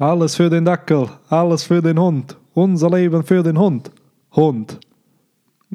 Alles für den Dackel, alles für den Hund. Unser Leben für den Hund. Hund.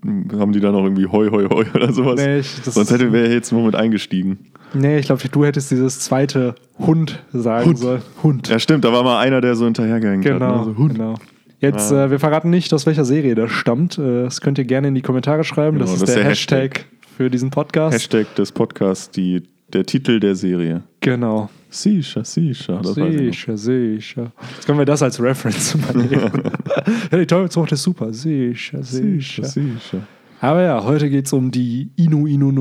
Haben die da noch irgendwie Hoi, Hoi, Hoi oder sowas? Nee, ich- das Sonst hätte wäre jetzt nur mit eingestiegen. Nee, ich glaube, du hättest dieses zweite Hund sagen Hund. sollen. Hund. Ja, stimmt, da war mal einer, der so hinterhergehängt hat. Genau, Ne? So, Hund. genau. Jetzt, Ah. äh, wir verraten nicht, aus welcher Serie das stammt. Äh, Das könnt ihr gerne in die Kommentare schreiben. Genau, das ist das ist der, der Hashtag, für diesen Podcast. Hashtag des Podcasts, die, der Titel der Serie. Genau. Sicher, sicher. Sicher, sicher. Jetzt können wir das als Reference übernehmen. ja, die Teufelsfrucht ist super. Sicher. Sicher, sicher. Aber ja, heute geht es um die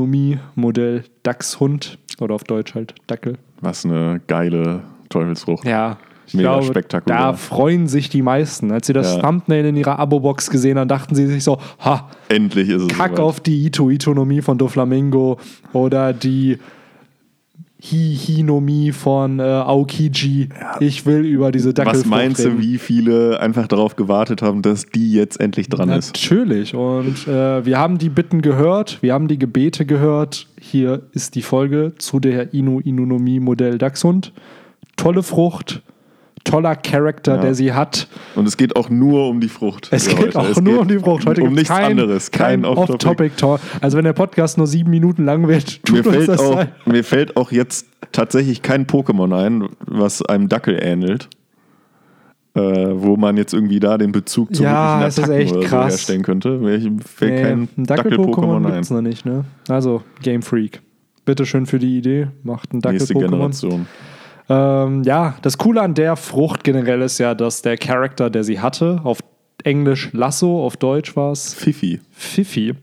Inu-Inu-Nomie-Modell Dachshund. Oder auf Deutsch halt Dackel. Was eine geile Teufelsfrucht. Ja, ich Mega glaube, spektakulär. da freuen sich die meisten. Als sie das Ja. Thumbnail in ihrer Abo-Box gesehen haben, dachten sie sich so, ha, Endlich ist es Kack soweit. auf die Ito-Itonomie von Doflamingo oder die Hi-Hinomie von äh, Aokiji. Ich will über diese Dackelfrucht Was meinst du, wie viele einfach darauf gewartet haben, dass die jetzt endlich dran ist? Natürlich. Und äh, wir haben die Bitten gehört, wir haben die Gebete gehört. Hier ist die Folge zu der Inu-Inunomie-Modell Dachshund. Tolle Frucht, toller Charakter, Ja. der sie hat. Und es geht auch nur um die Frucht. Es geht heute. auch Es nur geht um die Frucht. Heute um nichts kein, anderes. Kein, Kein Off-Topic. Off-Topic-Talk. Also wenn der Podcast nur sieben Minuten lang wird, Mir tut uns fällt, das auch, leid. mir fällt auch jetzt tatsächlich kein Pokémon ein, was einem Dackel ähnelt. Äh, wo man jetzt irgendwie da den Bezug zu Ja, wirklichen es ist Attacken echt oder so krass. herstellen könnte. Mir fällt Nee, kein ein Dackel-Pokémon Dackel-Pokémon ein. gibt es noch nicht, ne? Also, Game Freak. Bitteschön für die Idee. Macht ein Nächste Dackel-Pokémon. Generation. Ähm, ja, das Coole an der Frucht generell ist ja, dass der Charakter, der sie hatte, auf Englisch Lasso, auf Deutsch war es Fifi. Fifi,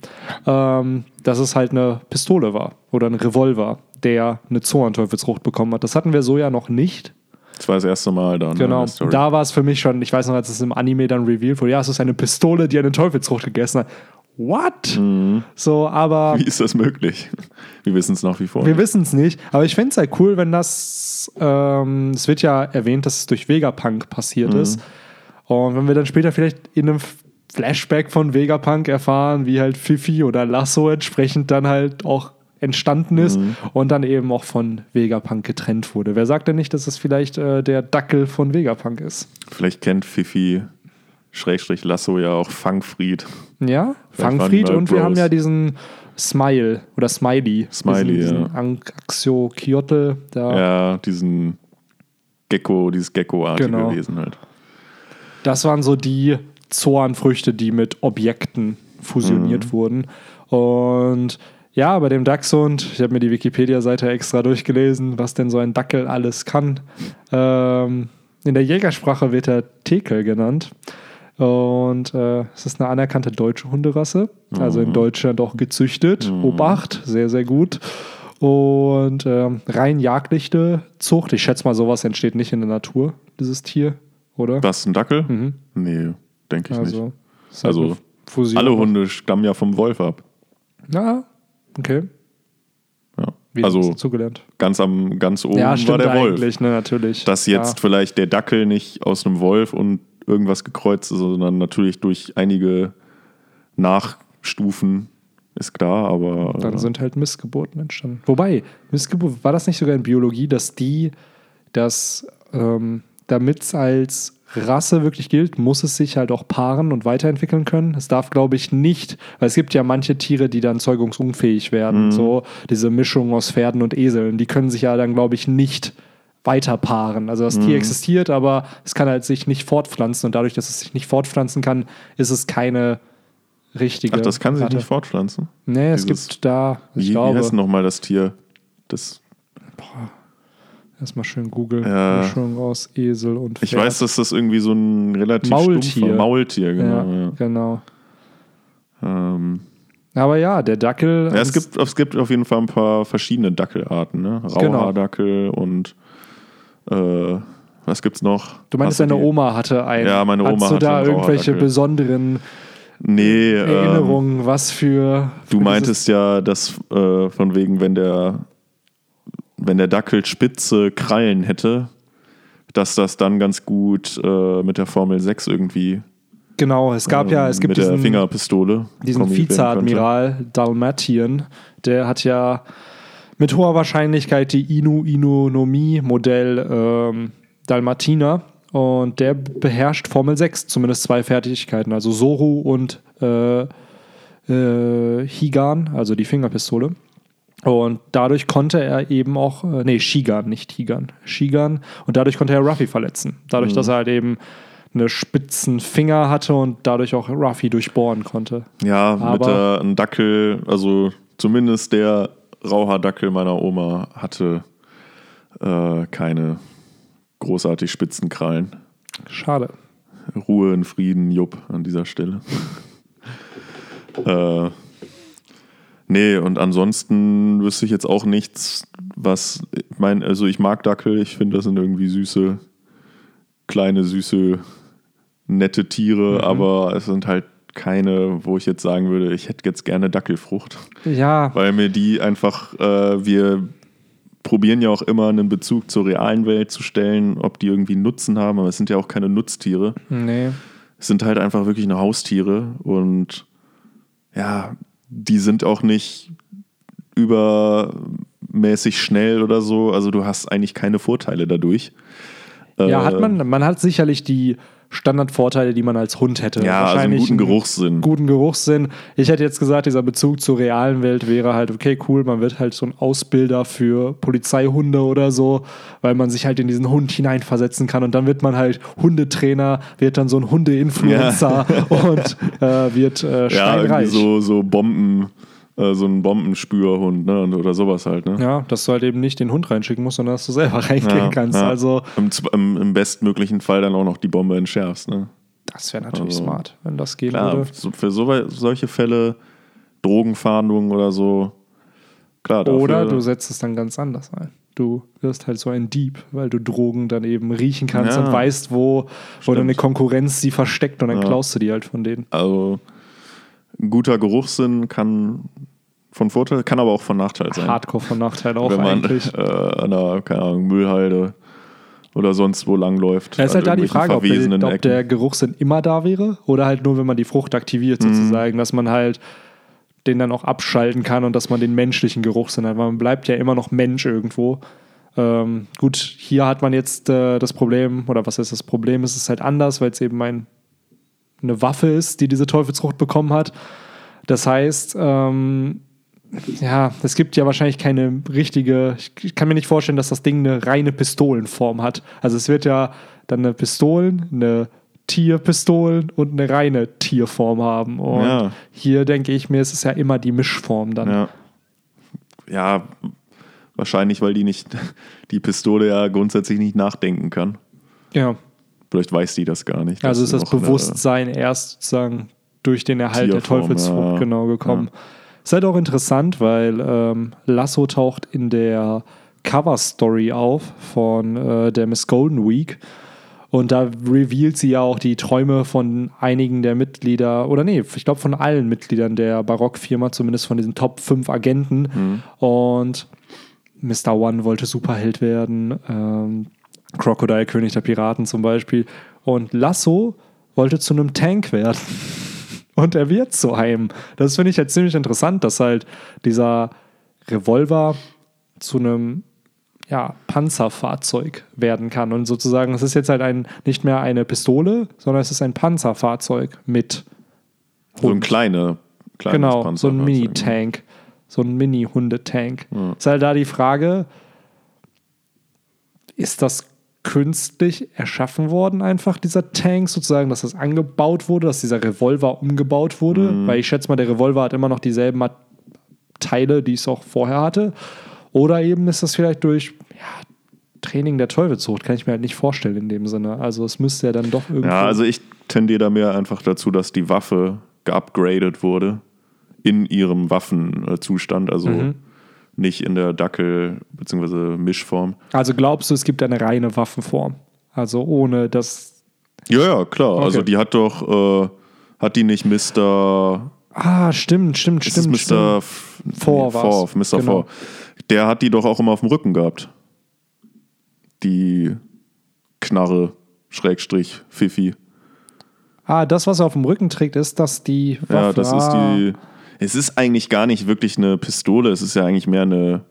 ähm, dass es halt eine Pistole war oder ein Revolver, der eine Zorn-Teufelsfrucht bekommen hat. Das hatten wir so ja noch nicht. Das war das erste Mal dann. Genau, der Story. da war es für mich schon, ich weiß noch, als es im Anime dann revealed wurde, ja, es ist eine Pistole, die eine Teufelsfrucht gegessen hat. What? So, aber Wie ist das möglich? Wir wissen es nach wie vor. wir wissen es nicht. Aber ich fände es halt cool, wenn das, ähm, es wird ja erwähnt, dass es durch Vegapunk passiert Mhm. ist. Und wenn wir dann später vielleicht in einem Flashback von Vegapunk erfahren, wie halt Fifi oder Lasso entsprechend dann halt auch entstanden ist Mhm. und dann eben auch von Vegapunk getrennt wurde. Wer sagt denn nicht, dass es vielleicht äh, der Dackel von Vegapunk ist? Vielleicht kennt Fifi Schrägstrich Lasso ja auch Fangfried. Ja, Vielleicht Fangfried und wir haben ja diesen Smile oder Smiley. Smiley, diesen, ja. diesen Anxiokiotl. Da. Ja, diesen Gecko, dieses Gecko-artige Genau. Wesen halt. Das waren so die Zornfrüchte, die mit Objekten fusioniert Mhm. wurden. Und ja, bei dem Dachshund, ich habe mir die Wikipedia-Seite extra durchgelesen, was denn so ein Dackel alles kann. Ähm, in der Jägersprache wird er Tekel genannt. Und äh, es ist eine anerkannte deutsche Hunderasse, also Mhm. in Deutschland auch gezüchtet. Obacht, sehr, sehr gut. Und ähm, rein jagdliche Zucht. Ich schätze mal, sowas entsteht nicht in der Natur, dieses Tier, oder? Was, ein Dackel? Nee, denke ich Mhm. Also, nicht. ist halt Also. Alle Hunde stammen ja vom Wolf ab. Ja, okay. Ja. Wie hast also du zugelernt? ganz am ganz oben Ja, war der Wolf. ne, natürlich. Dass jetzt vielleicht der Dackel nicht aus einem Wolf und irgendwas gekreuzt ist, sondern natürlich durch einige Nachstufen ist klar, aber Dann äh, sind halt Missgeburten entstanden. Wobei, Missgeburt, war das nicht sogar in Biologie, dass die, dass ähm, damit es als Rasse wirklich gilt, muss es sich halt auch paaren und weiterentwickeln können. Es darf, glaube ich, nicht, weil es gibt ja manche Tiere, die dann zeugungsunfähig werden. Mhm. So diese Mischung aus Pferden und Eseln, die können sich ja dann, glaube ich, nicht weiter paaren. Also das Mhm. Tier existiert, aber es kann halt sich nicht fortpflanzen und dadurch, dass es sich nicht fortpflanzen kann, ist es keine richtige. ach, das kann sich nicht fortpflanzen. Nee, es Dieses- gibt da, ich Wie, wie glaube, heißt denn nochmal das Tier? Das, erstmal schön Google, Ja. Mischung aus Esel und Pferd. ich weiß, dass das irgendwie so ein relativ Maultier. stumpfer Maultier, genau. ja, Ja, genau. Ähm, Aber ja, der Dackel. ja, es, gibt, es gibt auf jeden Fall ein paar verschiedene Dackelarten, ne? Genau. Rauhaardackel und äh, was gibt's noch? Du meinst, deine die- Oma hatte einen. Ja, meine Oma Hast du hatte da einen irgendwelche besonderen Nee, ähm, Erinnerungen, was für. Du für meintest ja, dass äh, von wegen, wenn der, wenn der Dackel spitze Krallen hätte, dass das dann ganz gut äh, mit der Formel 6 irgendwie Genau, es gab ja, es ähm, gibt mit der diesen, Fingerpistole diesen Vizeadmiral Dalmatien, der hat ja mit hoher Wahrscheinlichkeit die Inu-Inonomie-Modell ähm, Dalmatiner Und der beherrscht Formel 6, zumindest zwei Fertigkeiten, also Soru und äh, äh, Higan, also die Fingerpistole. Und dadurch konnte er eben auch, äh, nee, Shigan, nicht Higan, Shigan. Und dadurch konnte er Ruffy verletzen. Dadurch, dass er halt eben eine spitzen Finger hatte und dadurch auch Ruffy durchbohren konnte. Ja, mit Aber- der, ein Dackel, also zumindest der Rauhaardackel meiner Oma hatte äh, keine großartig spitzen Krallen. Schade. Ruhe in Frieden, Jupp, an dieser Stelle. äh, nee, und ansonsten wüsste ich jetzt auch nichts, was, ich meine, also ich mag Dackel, ich finde, das sind irgendwie süße, kleine, süße, nette Tiere, aber es sind halt keine, wo ich jetzt sagen würde, ich hätte jetzt gerne Dackelfrucht. Ja, Weil mir die einfach, äh, wir probieren ja auch immer einen Bezug zur realen Welt zu stellen, ob die irgendwie Nutzen haben, aber es sind ja auch keine Nutztiere. nee. Es sind halt einfach wirklich nur Haustiere und ja, die sind auch nicht übermäßig schnell oder so. Also du hast eigentlich keine Vorteile dadurch. Ja, Äh, hat man, man hat sicherlich die Standardvorteile, die man als Hund hätte. Ja, also einen guten Geruchssinn. Guten Geruchssinn. Ich hätte jetzt gesagt, dieser Bezug zur realen Welt wäre halt, okay, cool, man wird halt so ein Ausbilder für Polizeihunde oder so, weil man sich halt in diesen Hund hineinversetzen kann und dann wird man halt Hundetrainer, wird dann so ein Hunde-Influencer und äh, wird äh, Ja, steinreich. irgendwie so, so Bomben, äh, so ein Bombenspürhund, ne? Oder sowas halt, ne? Ja, dass du halt eben nicht den Hund reinschicken musst, sondern dass du selber reingehen Ja, kannst. ja. Also, Im, im, Im bestmöglichen Fall dann auch noch die Bombe entschärfst, ne? das wäre natürlich Also, smart, wenn das gehen Klar, würde. für so, solche Fälle, Drogenfahndungen oder so, klar, dafür, Oder du setzt es dann ganz anders ein. Du wirst halt so ein Dieb, weil du Drogen dann eben riechen kannst Ja. und weißt, wo, wo deine Konkurrenz sie versteckt und dann Ja. klaust du die halt von denen. Also ein guter Geruchssinn kann von Vorteil, kann aber auch von Nachteil sein. Hardcore von Nachteil auch wenn man eigentlich. äh, an einer, keine Ahnung, Müllhalde oder sonst wo langläuft. Da ist halt da die Frage, ob, der, ob der Geruchssinn immer da wäre oder halt nur, wenn man die Frucht aktiviert Mhm. sozusagen, dass man halt den dann auch abschalten kann und dass man den menschlichen Geruchssinn hat, weil man bleibt ja immer noch Mensch irgendwo. Ähm, gut, hier hat man jetzt äh, das Problem, oder was ist das Problem? Es ist halt anders, weil es eben ein, eine Waffe ist, die diese Teufelsfrucht bekommen hat. Das heißt, ähm, ja, es gibt ja wahrscheinlich keine richtige, ich kann mir nicht vorstellen, dass das Ding eine reine Pistolenform hat. Also es wird ja dann eine Pistolen, eine Tierpistolen und eine reine Tierform haben. Und Ja. hier denke ich mir, es ist ja immer die Mischform dann. Ja. ja, wahrscheinlich, weil die nicht, die Pistole ja grundsätzlich nicht nachdenken kann. Ja. Vielleicht weiß die das gar nicht. Also ist das Bewusstsein erst sozusagen durch den Erhalt der Tierform, Teufelsfrucht ja. genau gekommen. Ist halt auch interessant, weil ähm, Lasso taucht in der Cover-Story auf von äh, der Miss Golden Week. Und da revealt sie ja auch die Träume von einigen der Mitglieder, oder nee, ich glaube von allen Mitgliedern der Barock-Firma, zumindest von diesen Top 5 Agenten. Und Mr. One wollte Superheld werden, ähm, Crocodile, König der Piraten zum Beispiel. Und Lasso wollte zu einem Tank werden. Und er wird zu einem. Das finde ich halt ziemlich interessant, dass halt dieser Revolver zu einem ja, Panzerfahrzeug werden kann. Und sozusagen, es ist jetzt halt ein, nicht mehr eine Pistole, sondern es ist ein Panzerfahrzeug mit So ein kleine, kleines Genau, so ein Panzerfahrzeug. Mini-Tank. So ein Mini-Hundetank. Ist halt da die Frage, ist das künstlich erschaffen worden, einfach dieser Tank sozusagen, dass das angebaut wurde, dass dieser Revolver umgebaut wurde? Mhm. Weil ich schätze mal, der Revolver hat immer noch dieselben Teile, die es auch vorher hatte. Oder eben ist das vielleicht durch ja, Training der Teufelszucht, kann ich mir halt nicht vorstellen in dem Sinne. Also es müsste ja dann doch irgendwie. Ja, also ich tendiere da mehr einfach dazu, dass die Waffe geupgradet wurde in ihrem Waffenzustand, also Mhm. Nicht in der Dackel- bzw. Mischform. also glaubst du, es gibt eine reine Waffenform? Also ohne das Ja, ja, klar. Okay. Also die hat doch, äh, hat die nicht Mr. Ah, stimmt, stimmt, Ist stimmt. Mr. Four nee, war's. Four, Mr. Genau. Four. Der hat die doch auch immer auf dem Rücken gehabt. Die Knarre, Schrägstrich, Fifi. Ah, das, was er auf dem Rücken trägt, ist, dass die Waffe. Ja, das ist ah, die. Es ist eigentlich gar nicht wirklich eine Pistole, es ist ja eigentlich mehr eine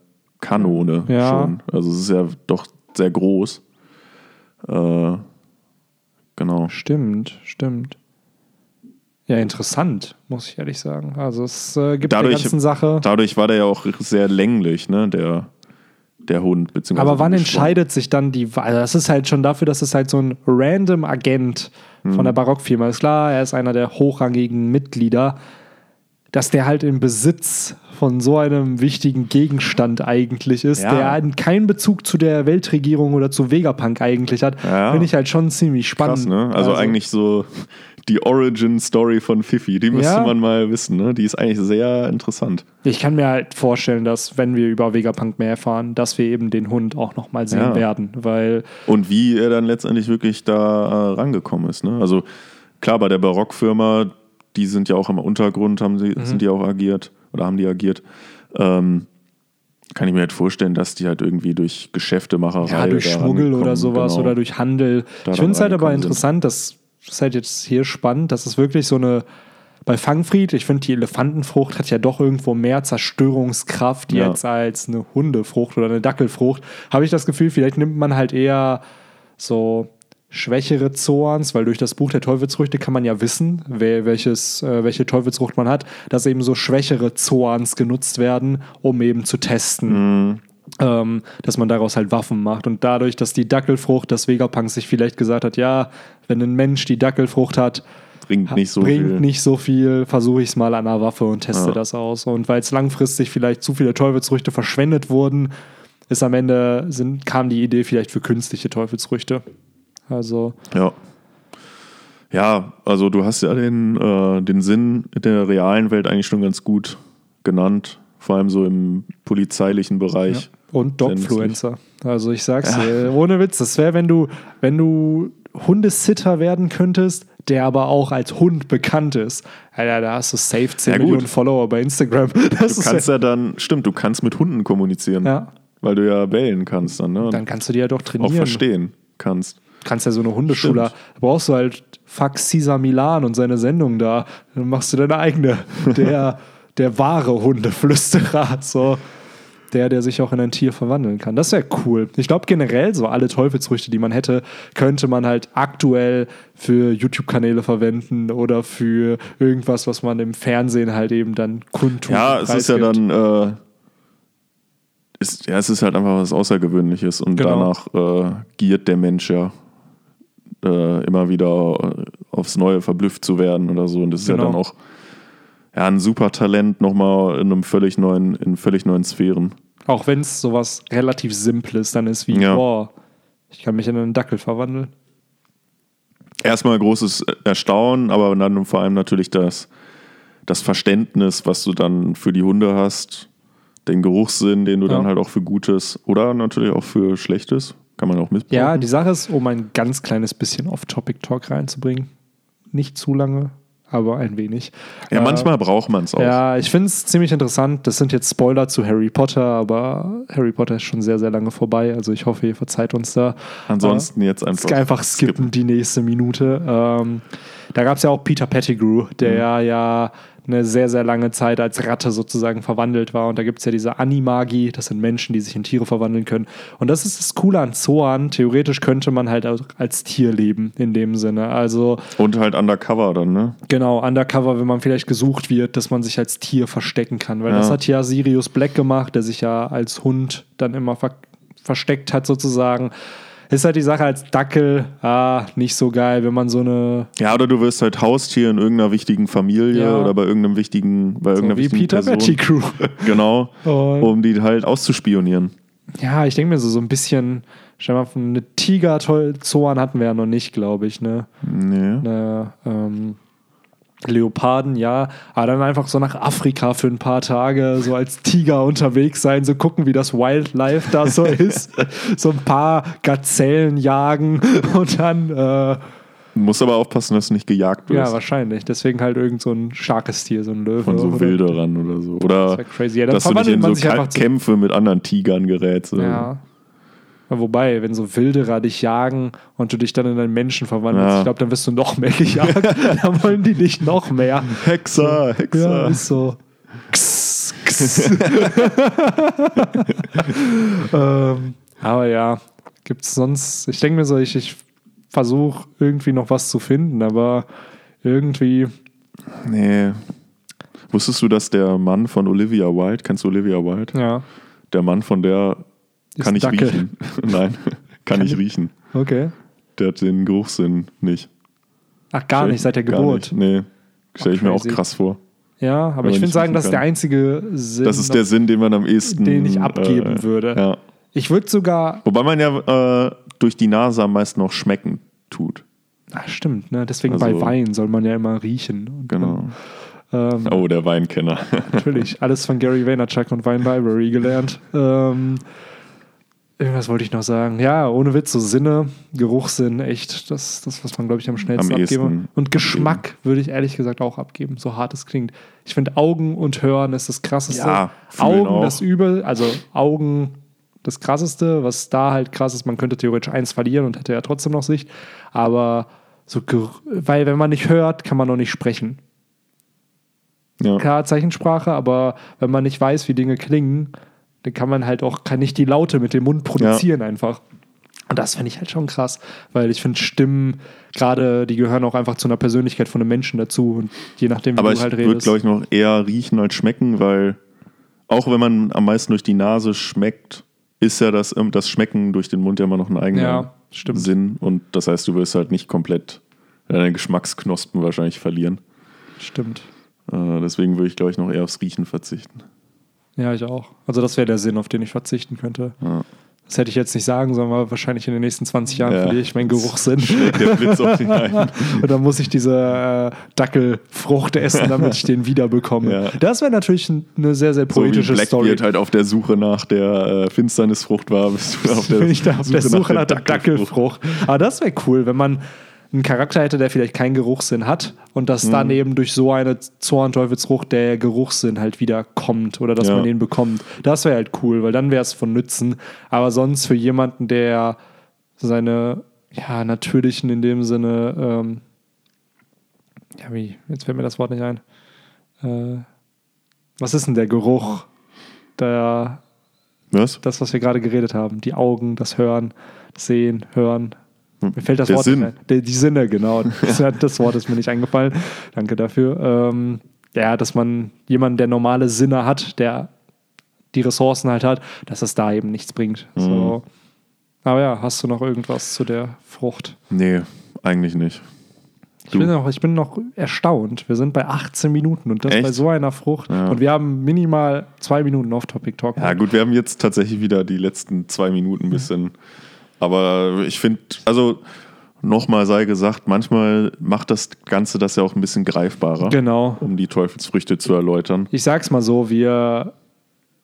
Kanone Ja. schon. Also es ist ja doch sehr groß. Äh, Genau. Stimmt, stimmt. Ja, interessant, muss ich ehrlich sagen. Also es äh, gibt Dadurch- der ganzen Sache. Dadurch war der ja auch sehr länglich, ne, der, der Hund. Beziehungsweise Aber wann entscheidet sich dann die Wahl? Das ist halt schon dafür, dass es halt so ein random Agent von der Barockfirma ist. Klar, er ist einer der hochrangigen Mitglieder, dass der halt im Besitz von so einem wichtigen Gegenstand eigentlich ist, Ja. der einen keinen Bezug zu der Weltregierung oder zu Vegapunk eigentlich hat, Ja. finde ich halt schon ziemlich spannend. Krass, ne? Also, eigentlich so die Origin-Story von Fifi, die müsste Ja. man mal wissen, ne? Die ist eigentlich sehr interessant. Ich kann mir halt vorstellen, dass, wenn wir über Vegapunk mehr erfahren, dass wir eben den Hund auch nochmal sehen werden, weil Und wie er dann letztendlich wirklich da äh, rangekommen ist, ne? Also klar, bei der Barockfirma, die sind ja auch im Untergrund, haben sie, Mhm. sind die auch agiert oder haben die agiert. Ähm, kann ich mir halt vorstellen, dass die halt irgendwie durch Geschäftemacherei Ja, durch Schmuggel oder sowas genau. oder durch Handel. Ich finde es halt aber sind. interessant, dass das ist halt jetzt hier spannend, dass es wirklich so eine bei Fangfried, ich finde, die Elefantenfrucht hat ja doch irgendwo mehr Zerstörungskraft Ja. jetzt als eine Hundefrucht oder eine Dackelfrucht. Habe ich das Gefühl, vielleicht nimmt man halt eher so schwächere Zoans, weil durch das Buch der Teufelsfrüchte kann man ja wissen, welches, äh, welche Teufelsfrucht man hat, dass eben so schwächere Zoans genutzt werden, um eben zu testen ähm, dass man daraus halt Waffen macht. Und dadurch, dass die Dackelfrucht, dass Vegapunk sich vielleicht gesagt hat, ja, wenn ein Mensch die Dackelfrucht hat, Bringt nicht so bringt viel. nicht so viel, versuche ich es mal an einer Waffe und teste Ja. das aus. Und weil es langfristig vielleicht zu viele Teufelsfrüchte verschwendet wurden, ist am Ende sind, kam die Idee vielleicht für künstliche Teufelsfrüchte. Also, Ja. Ja, also du hast ja den, äh, den Sinn der realen Welt eigentlich schon ganz gut genannt, vor allem so im polizeilichen Bereich. und Sehr Dogfluencer. Also ich sag's dir, ohne Witz, das wäre, wenn du, wenn du Hundesitter werden könntest, der aber auch als Hund bekannt ist. Alter, da hast du safe 10 Ja. Millionen Follower bei Instagram. Das Du kannst ja dann, stimmt, du kannst mit Hunden kommunizieren, Ja. weil du ja bellen kannst dann, ne? Und dann kannst du die ja doch auch trainieren. verstehen kannst. Kannst ja so eine Hundeschule. Stimmt. Da brauchst du halt Fuck Caesar Milan und seine Sendung da. Dann machst du deine eigene. Der, der wahre Hundeflüsterer. So. Der, der sich auch in ein Tier verwandeln kann. Das wäre cool. Ich glaube generell so alle Teufelsfrüchte, die man hätte, könnte man halt aktuell für YouTube-Kanäle verwenden oder für irgendwas, was man im Fernsehen halt eben dann kundtut. Ja, es ist ja dann, äh, ist, ja, es ist halt einfach was Außergewöhnliches und Genau. danach äh, giert der Mensch ja äh, immer wieder äh, aufs Neue verblüfft zu werden oder so. Und das ist Genau. ja dann auch ja, ein super Talent nochmal in einem völlig neuen, in völlig neuen Sphären. Auch wenn es sowas relativ Simples dann ist wie, Ja. boah, ich kann mich in einen Dackel verwandeln. Erstmal großes Erstaunen, aber dann vor allem natürlich das, das Verständnis, was du dann für die Hunde hast, den Geruchssinn, den du Ja. dann halt auch für Gutes oder natürlich auch für Schlechtes, kann man auch missbrauchen. Ja, die Sache ist, um ein ganz kleines bisschen Off-Topic-Talk reinzubringen. Nicht zu lange, aber ein wenig. Ja, Äh, manchmal braucht man es auch. Ja, ich finde es ziemlich interessant. Das sind jetzt Spoiler zu Harry Potter, aber Harry Potter ist schon sehr, sehr lange vorbei. Also ich hoffe, ihr verzeiht uns da. Ansonsten jetzt Einfach, einfach, einfach skippen, die nächste Minute. Ähm, da gab es ja auch Peter Pettigrew, der Mhm. ja eine sehr, sehr lange Zeit als Ratte sozusagen verwandelt war. Und da gibt es ja diese Animagi, das sind Menschen, die sich in Tiere verwandeln können. Und das ist das Coole an Zoan. Theoretisch könnte man halt auch als Tier leben, in dem Sinne. Also Und halt undercover dann, ne? genau, undercover, wenn man vielleicht gesucht wird, dass man sich als Tier verstecken kann. Weil Ja. das hat ja Sirius Black gemacht, der sich ja als Hund dann immer ver versteckt hat sozusagen. Ist halt die Sache als Dackel, ah, nicht so geil, wenn man so eine, Ja, oder du wirst halt Haustier in irgendeiner wichtigen Familie Ja. oder bei irgendeinem wichtigen, bei so irgendeiner wie wichtigen Peter Person. Pettigrew. Genau, Und- um die halt auszuspionieren. Ja, ich denke mir so, so ein bisschen, stell mal eine Tiger-Zoan hatten wir ja noch nicht, glaube ich, ne? Nee. Eine, ähm, Leoparden, ja, aber dann einfach so nach Afrika für ein paar Tage so als Tiger unterwegs sein, so gucken, wie das Wildlife da so ist, so ein paar Gazellen jagen und dann, äh, Muss aber aufpassen, dass du nicht gejagt ja, wirst. wahrscheinlich, deswegen halt irgend so ein starkes Tier, so ein Löwe. von so oder- Wilderern oder so. Das Oder wär crazy. Ja, dass du nicht in so Kämpfe mit anderen Tigern gerätst. oder Ja. Wobei, wenn so Wilderer dich jagen und du dich dann in einen Menschen verwandelst, Ja. ich glaube, dann wirst du noch mehr gejagt. dann wollen die dich noch mehr. so. Hexer, Ja, Hexer. ist so. X, x. ähm, aber ja, gibt es sonst, ich denke mir so, ich, ich versuche irgendwie noch was zu finden, aber irgendwie, Nee. Wusstest du, dass der Mann von Olivia Wilde, kennst du Olivia Wilde? ja, Der Mann von der kann ich Dackel. riechen. Nein, kann ich riechen. okay. Der hat den Geruchssinn nicht. Ach, gar nicht, seit der Geburt. Nee. Stelle ich mir auch crazy. krass vor. Ja, aber ich würde sagen, das ist der kann. einzige Sinn, Das ist der Sinn, den man am ehesten. den ich abgeben würde. Ja. Ich würde sogar, Wobei man ja äh, durch die Nase am meisten noch schmecken tut. ach, stimmt, ne? deswegen Also- bei Wein soll man ja immer riechen. Genau. ähm, Oh, der Weinkenner. Natürlich, alles von Gary Vaynerchuk und Wine Library gelernt. Ähm, irgendwas wollte ich noch sagen. Ja, ohne Witz, so Sinne, Geruchssinn, echt, das, das was man, glaube ich, am schnellsten Am abgeben. ehesten Und Geschmack würde ich ehrlich gesagt auch abgeben, so hart es klingt. Ich finde, Augen und Hören ist das krasseste. Ja, Augen auch. das Übel, also Augen das krasseste, was da halt krass ist, man könnte theoretisch eins verlieren und hätte ja trotzdem noch Sicht. Aber so, weil wenn man nicht hört, kann man noch nicht sprechen ja. klar Zeichensprache, aber wenn man nicht weiß, wie Dinge klingen, dann kann man halt auch kann nicht die Laute mit dem Mund produzieren einfach. Und das finde ich halt schon krass, weil ich finde Stimmen, gerade die gehören auch einfach zu einer Persönlichkeit von einem Menschen dazu und je nachdem, wie Aber du ich halt würde, redest. glaube ich, noch eher riechen als schmecken, weil auch wenn man am meisten durch die Nase schmeckt, ist ja das, ähm, das Schmecken durch den Mund ja immer noch ein eigener Ja. Sinn. Und das heißt, du wirst halt nicht komplett deine Geschmacksknospen wahrscheinlich verlieren. Stimmt. Äh, deswegen würde ich, glaube ich, noch eher aufs Riechen verzichten. Ja, ich auch. Also das wäre der Sinn, auf den ich verzichten könnte. Ja. Das hätte ich jetzt nicht sagen sollen, aber wahrscheinlich in den nächsten 20 Jahren Ja. verliere ich meinen Geruchssinn. Der Blitz auf den einen. Und dann muss ich diese äh, Dackelfrucht essen, damit ich den wiederbekomme. Ja. Das wäre natürlich ein- eine sehr, sehr So wie poetische Story. Blackbeard halt auf der Suche nach der äh, Finsternisfrucht war, bist du auf der, da auf der Suche nach der Dackelfrucht. Aber das wäre cool, wenn man einen Charakter hätte, der vielleicht keinen Geruchssinn hat und dass Mhm. dann eben durch so eine Zornteufelsfrucht der Geruchssinn halt wieder kommt oder dass Ja. man den bekommt. Das wäre halt cool, weil dann wäre es von Nützen. Aber sonst für jemanden, der seine ja, natürlichen in dem Sinne, ähm, ja, wie, jetzt fällt mir das Wort nicht ein. Äh, was ist denn der Geruch? Der, Was? das, was wir gerade geredet haben. Die Augen, das Hören, das Sehen, Hören. Mir fällt das Der Wort Sinn. nicht ein. Die, Sinne, genau. Das, das Wort ist mir nicht eingefallen. Danke dafür. Ähm, ja, dass man jemanden, der normale Sinne hat, der die Ressourcen halt hat, dass es da eben nichts bringt. Mhm. So. Aber ja, hast du noch irgendwas zu der Frucht? Nee, eigentlich nicht. Ich bin, noch, ich bin noch erstaunt. Wir sind bei 18 Minuten und das Echt? bei so einer Frucht. Ja. Und wir haben minimal zwei Minuten Off-Topic-Talk. Ja, gut, wir haben jetzt tatsächlich wieder die letzten zwei Minuten ein bisschen. Aber ich finde, also nochmal sei gesagt, manchmal macht das Ganze das ja auch ein bisschen greifbarer, Genau. um die Teufelsfrüchte zu erläutern. Ich sag's mal so, wir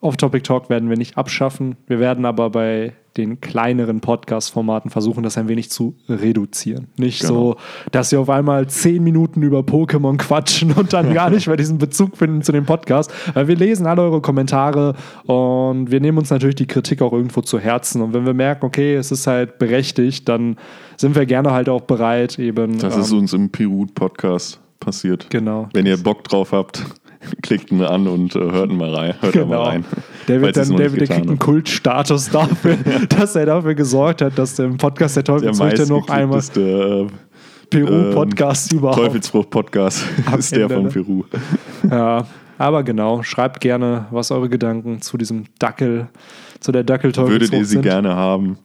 Off-Topic-Talk werden wir nicht abschaffen. Wir werden aber bei den kleineren Podcast-Formaten versuchen, das ein wenig zu reduzieren. Nicht Genau. so, dass wir auf einmal zehn Minuten über Pokémon quatschen und dann gar nicht mehr diesen Bezug finden zu dem Podcast. Weil wir lesen alle eure Kommentare und wir nehmen uns natürlich die Kritik auch irgendwo zu Herzen. Und wenn wir merken, okay, es ist halt berechtigt, dann sind wir gerne halt auch bereit, eben. Das ähm, ist uns im Pirut-Podcast passiert. Genau. Wenn ihr Bock drauf habt, klickt ihn an und äh, hört ihn mal rein. Hört da mal Genau. rein. Es dann, noch der, kriegt einen. Kultstatus dafür, dass er dafür gesorgt hat, dass der im Podcast der Teufelsfrüchte noch einmal meistgeklickteste Peru-Podcast äh, überhaupt. Teufelsfrucht-Podcast ist der von ne? Peru. Ja, aber genau, schreibt gerne, was eure Gedanken zu diesem Dackel, zu der Dackelteufelsfrucht Würdet ihr sie sind. gerne haben?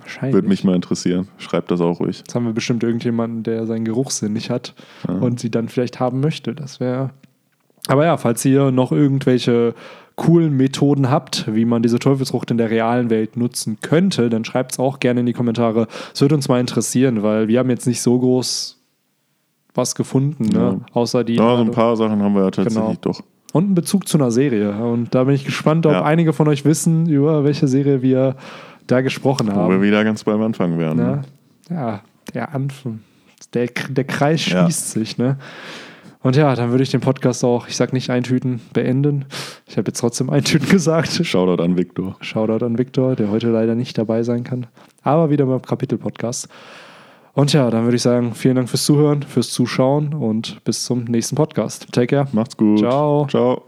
Wahrscheinlich. Würde mich mal interessieren. Schreibt das auch ruhig. Jetzt haben wir bestimmt irgendjemanden, der seinen Geruchssinn nicht hat und sie dann vielleicht haben möchte. Das wäre. Aber ja, falls ihr noch irgendwelche coolen Methoden habt, wie man diese Teufelsfrucht in der realen Welt nutzen könnte, dann schreibt es auch gerne in die Kommentare. Es würde uns mal interessieren, weil wir haben jetzt nicht so groß was gefunden, ne? Ja. außer die. Ja, so ein paar Sachen haben wir ja tatsächlich Genau. doch. Und einen Bezug zu einer Serie. Und da bin ich gespannt, ob Ja. einige von euch wissen, über welche Serie wir da gesprochen Wo wir haben. wieder ganz beim Anfang wären. Ne? Ne? Ja, der Anfang. Der, der Kreis schließt sich, ne? Und ja, dann würde ich den Podcast auch, ich sag nicht eintüten, beenden. Ich habe jetzt trotzdem eintüten gesagt. Shoutout an Victor. Shoutout an Viktor, der heute leider nicht dabei sein kann. Aber wieder beim Kapitel-Podcast. Und ja, dann würde ich sagen, vielen Dank fürs Zuhören, fürs Zuschauen und bis zum nächsten Podcast. Take care. Macht's gut. Ciao. Ciao.